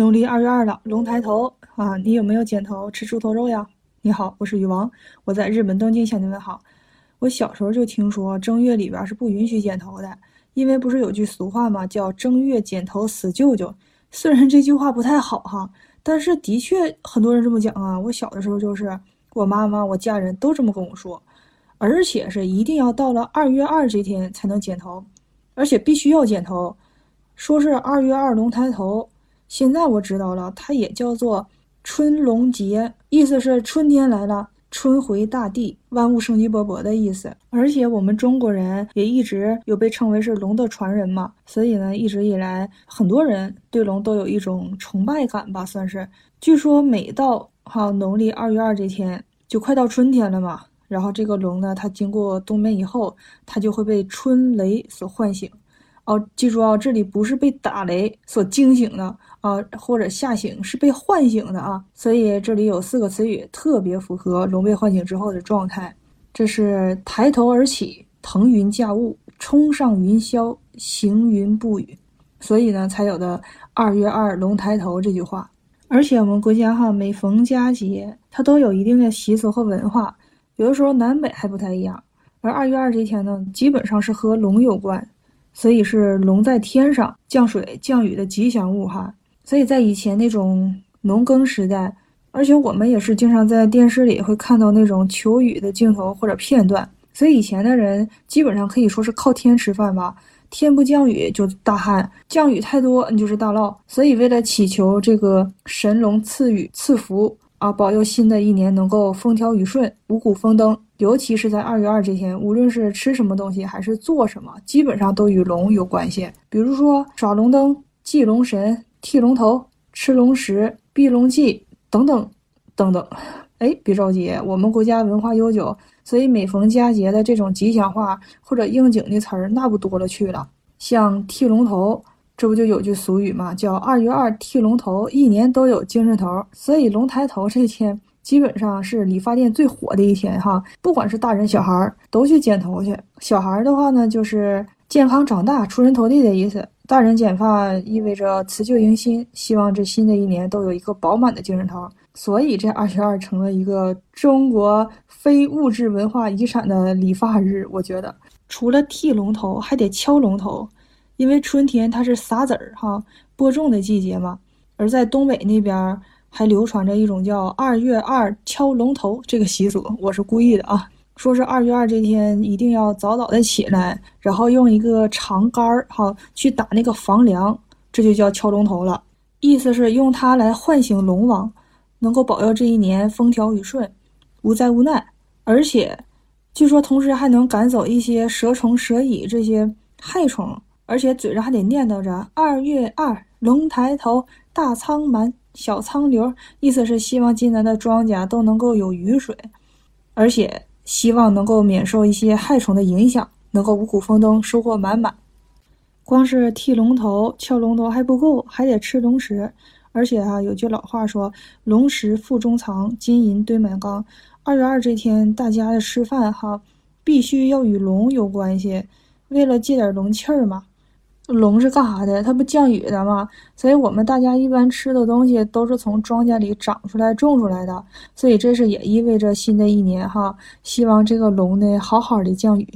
农历二月二了，龙抬头啊！你有没有剪头吃猪头肉呀？你好，我是雨王，我在日本东京向你问好。我小时候就听说正月里边是不允许剪头的，因为不是有句俗话吗？叫正月剪头死舅舅。虽然这句话不太好哈，但是的确很多人这么讲啊。我小的时候就是我妈妈、我家人都这么跟我说，而且是一定要到了二月二这天才能剪头，而且必须要剪头，说是二月二龙抬头。现在我知道了，它也叫做春龙节，意思是春天来了，春回大地，万物生机勃勃的意思。而且我们中国人也一直有被称为是龙的传人嘛，所以呢，一直以来很多人对龙都有一种崇拜感吧，算是。据说每到哈农历二月二这天，就快到春天了嘛，然后这个龙呢，它经过冬眠以后，它就会被春雷所唤醒。哦，记住啊，这里不是被打雷所惊醒的。啊，或者吓醒是被唤醒的啊，所以这里有四个词语特别符合龙被唤醒之后的状态。这是抬头而起，腾云驾雾，冲上云霄，行云布雨，所以呢才有的“二月二龙抬头”这句话。而且我们国家哈，每逢佳节，它都有一定的习俗和文化，有的时候南北还不太一样。而二月二这天呢，基本上是和龙有关，所以是龙在天上降水降雨的吉祥物哈。所以在以前那种农耕时代，而且我们也是经常在电视里会看到那种求雨的镜头或者片段。所以以前的人基本上可以说是靠天吃饭吧，天不降雨就大旱，降雨太多你就是大涝。所以为了祈求这个神龙赐雨赐福啊，保佑新的一年能够风调雨顺、五谷丰登，尤其是在二月二这天，无论是吃什么东西还是做什么，基本上都与龙有关系。比如说耍龙灯、祭龙神。剃龙头、吃龙食、避龙忌等等等等，哎，别着急，我们国家文化悠久，所以每逢佳节的这种吉祥话或者应景的词儿那不多了去了。像剃龙头，这不就有句俗语嘛，叫“二月二剃龙头，一年都有精神头”。所以龙抬头这天基本上是理发店最火的一天哈，不管是大人小孩都去剪头去。小孩的话呢，就是健康长大、出人头地的意思。大人剪发意味着辞旧迎新，希望这新的一年都有一个饱满的精神头，所以这二月二成了一个中国非物质文化遗产的理发日。我觉得除了剃龙头，还得敲龙头，因为春天它是撒籽儿哈播种的季节嘛。而在东北那边还流传着一种叫“二月二敲龙头”这个习俗，我是故意的啊。说是二月二这天一定要早早的起来，然后用一个长杆儿哈去打那个房梁，这就叫敲龙头了。意思是用它来唤醒龙王，能够保佑这一年风调雨顺，无灾无难。而且据说同时还能赶走一些蛇虫蛇蚁这些害虫，而且嘴上还得念叨着“二月二龙抬头，大仓满，小仓流”，意思是希望今年的庄稼都能够有雨水，而且。希望能够免受一些害虫的影响，能够五谷丰登，收获满满。光是剃龙头、敲龙头还不够，还得吃龙食。而且哈，有句老话说：“龙食腹中藏，金银堆满缸。”二月二这天，大家的吃饭哈，必须要与龙有关系，为了借点龙气儿嘛。龙是干啥的？它不降雨的吗？所以我们大家一般吃的东西都是从庄稼里长出来、种出来的。所以这是也意味着新的一年哈，希望这个龙呢好好的降雨，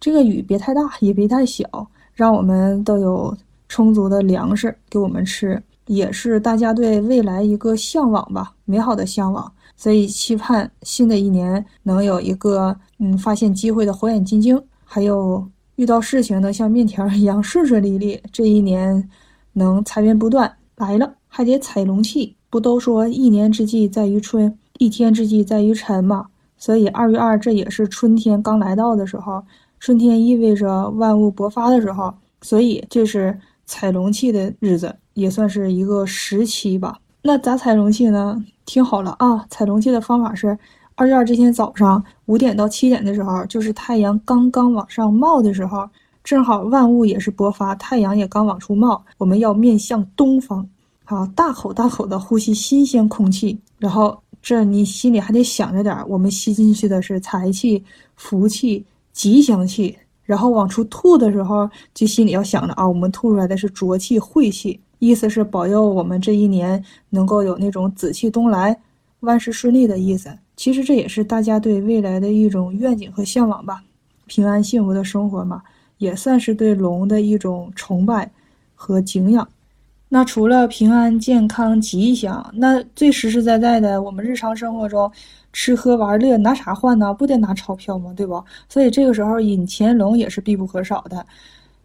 这个雨别太大，也别太小，让我们都有充足的粮食给我们吃，也是大家对未来一个向往吧，美好的向往。所以期盼新的一年能有一个嗯发现机会的火眼金睛，还有。遇到事情呢，像面条一样顺顺利利。这一年能财源不断，来了还得踩龙气。不都说一年之计在于春，一天之计在于晨吗？所以二月二这也是春天刚来到的时候，春天意味着万物勃发的时候，所以这是踩龙气的日子，也算是一个时期吧。那咋踩龙气呢？听好了啊，踩龙气的方法是。二月二这天早上五点到七点的时候，就是太阳刚刚往上冒的时候，正好万物也是勃发，太阳也刚往出冒。我们要面向东方，好，大口大口的呼吸新鲜空气。然后这你心里还得想着点，我们吸进去的是财气、福气、吉祥气。然后往出吐的时候，就心里要想着啊，我们吐出来的是浊气、晦气。意思是保佑我们这一年能够有那种紫气东来、万事顺利的意思。其实这也是大家对未来的一种愿景和向往吧，平安幸福的生活嘛，也算是对龙的一种崇拜和敬仰。那除了平安、健康、吉祥，那最实实在在的，我们日常生活中吃喝玩乐拿啥换呢？不得拿钞票吗？对不？所以这个时候引钱龙也是必不可少的，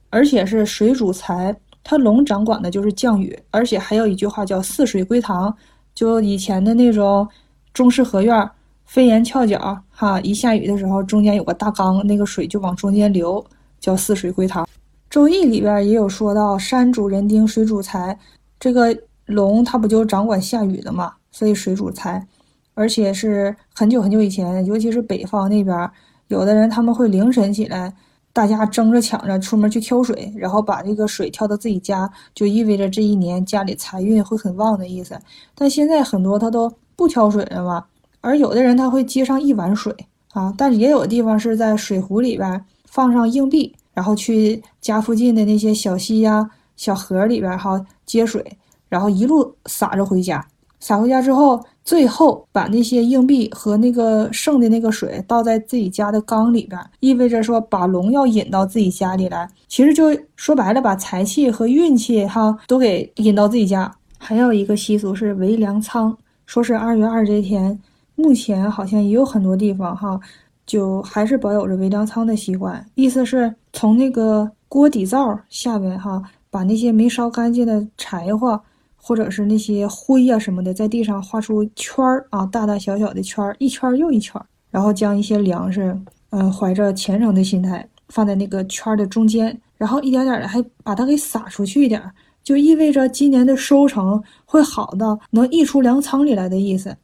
而且是水主财。它龙掌管的就是降雨，而且还有一句话叫“四水归堂”，就以前的那种中式合院，飞檐翘角，哈，一下雨的时候中间有个大缸，那个水就往中间流，叫“四水归塘”。周易里边也有说到“山主人丁，水主财”，这个龙它不就掌管下雨的嘛，所以水主财，而且是很久很久以前，尤其是北方那边，有的人他们会凌晨起来。大家争着抢着出门去挑水，然后把这个水挑到自己家，就意味着这一年家里财运会很旺的意思。但现在很多他都不挑水了嘛，而有的人他会接上一碗水啊，但是也有的地方是在水壶里边放上硬币，然后去家附近的那些小溪呀、小河里边哈接水，然后一路撒着回家。撒回家之后，最后把那些硬币和那个剩的那个水倒在自己家的缸里边，意味着说把龙要引到自己家里来。其实就说白了，把财气和运气哈都给引到自己家。还有一个习俗是围粮仓，说是二月二这天，目前好像也有很多地方哈，就还是保有着围粮仓的习惯。意思是从那个锅底灶下边哈，把那些没烧干净的柴火。或者是那些灰呀什么的，在地上画出圈儿啊，大大小小的圈儿，一圈又一圈，然后将一些粮食，嗯，怀着虔诚的心态放在那个圈的中间，然后一点点的还把它给撒出去一点，就意味着今年的收成会好的，能溢出粮仓里来的意思。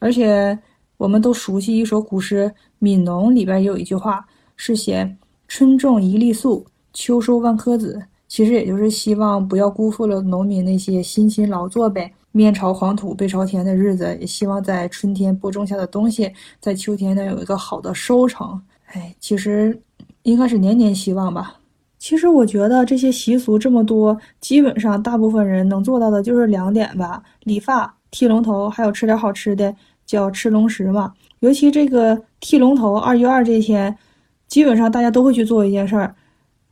而且我们都熟悉一首古诗《悯农》，里边有一句话是写“春种一粒粟，秋收万颗子”。其实也就是希望不要辜负了农民那些辛勤劳作呗，面朝黄土背朝天的日子，也希望在春天播种下的东西，在秋天能有一个好的收成。哎，其实应该是年年希望吧。其实我觉得这些习俗这么多，基本上大部分人能做到的就是两点吧：理发、剃龙头，还有吃点好吃的，叫吃龙食嘛。尤其这个剃龙头，二月二这天，基本上大家都会去做一件事儿。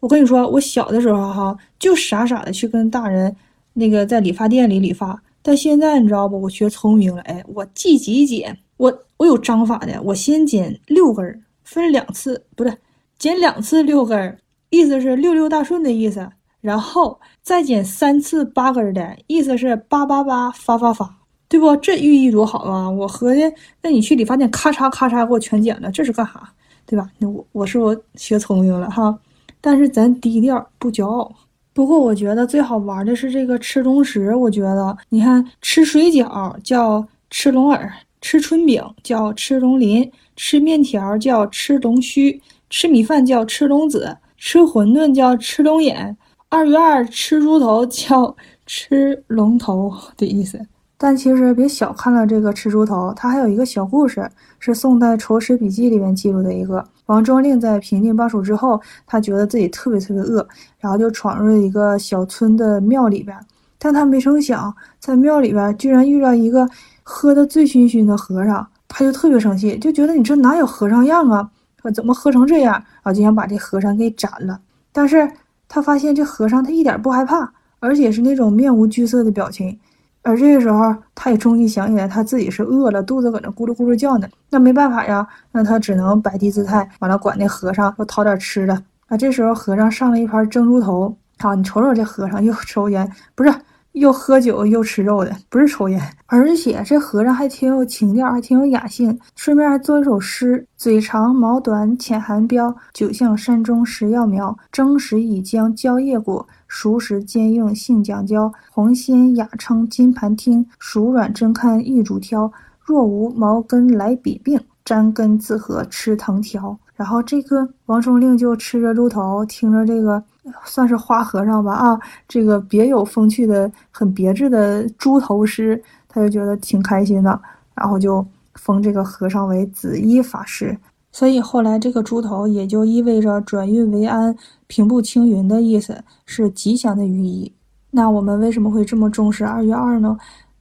我跟你说，我小的时候哈，就傻傻的去跟大人那个在理发店里理发。但现在你知道不？我学聪明了，哎，我记几剪，我我有章法的。我先剪六根，分两次，不对，剪两次六根，意思是六六大顺的意思。然后再剪三次八根的意思是八八八发发发，对不？这寓意多好啊！我合计，那你去理发店咔嚓咔嚓给我全剪了，这是干啥？对吧？那我我是我学聪明了哈。但是咱低调不骄傲。不过我觉得最好玩的是这个吃龙食。我觉得你看，吃水饺叫吃龙耳，吃春饼叫吃龙鳞，吃面条叫吃龙须，吃米饭叫吃龙子，吃馄饨叫吃龙眼。二月二吃猪头叫吃龙头 的意思。但其实别小看了这个吃猪头，它还有一个小故事，是宋代《仇史笔记》里面记录的一个。王中令在平定巴蜀之后，他觉得自己特别特别饿，然后就闯入了一个小村的庙里边。但他没成想，在庙里边居然遇到一个喝得醉醺醺的和尚，他就特别生气，就觉得你这哪有和尚样啊？怎么喝成这样？然后就想把这和尚给斩了。但是他发现这和尚他一点不害怕，而且是那种面无惧色的表情。而这个时候，他也终于想起来，他自己是饿了，肚子搁那咕噜咕噜叫呢。那没办法呀，那他只能摆低姿态，完了管那和尚说讨点吃的。啊，这时候和尚上了一盘蒸猪头。好，你瞅瞅这和尚又抽烟，不是？又喝酒又吃肉的，不是抽烟，而且这和尚还挺有情调，还挺有雅兴，顺便还做一首诗：嘴长毛短浅含标，酒向山中食药苗。蒸时已将蕉叶裹，熟时坚硬性讲究。红鲜雅称金盘听，熟软真看一主挑。若无毛根来比并，沾根自和吃藤条。然后这个王中令就吃着猪头，听着这个。算是花和尚吧啊，这个别有风趣的、很别致的猪头诗，他就觉得挺开心的，然后就封这个和尚为紫衣法师。所以后来这个猪头也就意味着转运为安、平步青云的意思，是吉祥的寓意。那我们为什么会这么重视二月二呢？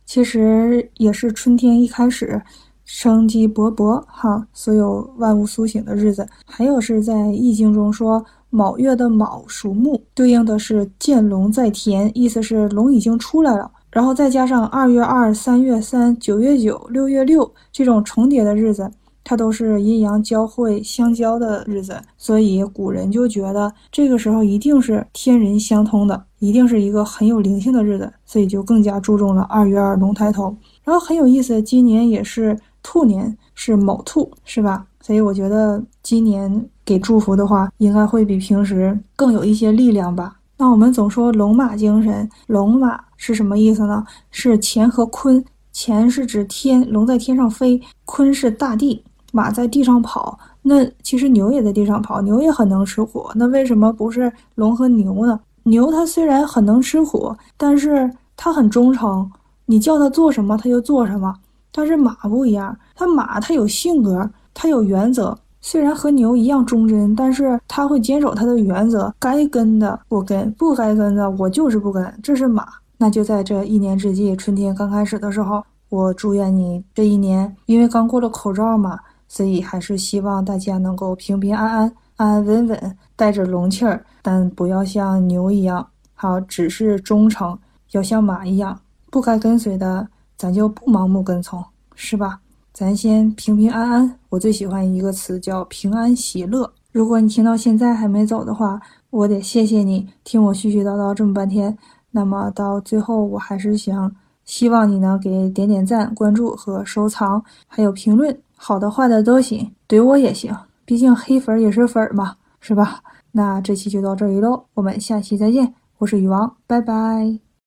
其实也是春天一开始，生机勃勃哈，所有万物苏醒的日子。还有是在易经中说，卯月的卯属木，对应的是见龙在田，意思是龙已经出来了。然后再加上二月二、三月三、九月九、六月六这种重叠的日子。它都是阴阳交汇相交的日子，所以古人就觉得这个时候一定是天人相通的，一定是一个很有灵性的日子，所以就更加注重了二月二龙抬头。然后很有意思，今年也是兔年，是卯兔，是吧？所以我觉得今年给祝福的话，应该会比平时更有一些力量吧。那我们总说龙马精神，龙马是什么意思呢？是乾和坤，乾是指天，龙在天上飞；坤是大地。马在地上跑，那其实牛也在地上跑，牛也很能吃苦。那为什么不是龙和牛呢？牛它虽然很能吃苦，但是它很忠诚，你叫它做什么它就做什么。但是马不一样，它马它有性格，它有原则。虽然和牛一样忠贞，但是它会坚守它的原则，该跟的我跟，不该跟的我就是不跟。这是马。那就在这一年之际，春天刚开始的时候，我祝愿你这一年，因为刚过了口罩嘛。所以还是希望大家能够平平安安、安安稳稳，带着龙气儿，但不要像牛一样，好只是忠诚；要像马一样，不该跟随的，咱就不盲目跟从，是吧？咱先平平安安。我最喜欢一个词叫平安喜乐。如果你听到现在还没走的话，我得谢谢你听我絮絮叨叨这么半天。那么到最后，我还是想希望你能给点点赞、关注和收藏，还有评论。好的坏的都行，怼我也行，毕竟黑粉也是粉嘛，是吧？那这期就到这里喽，我们下期再见，我是雨王，拜拜。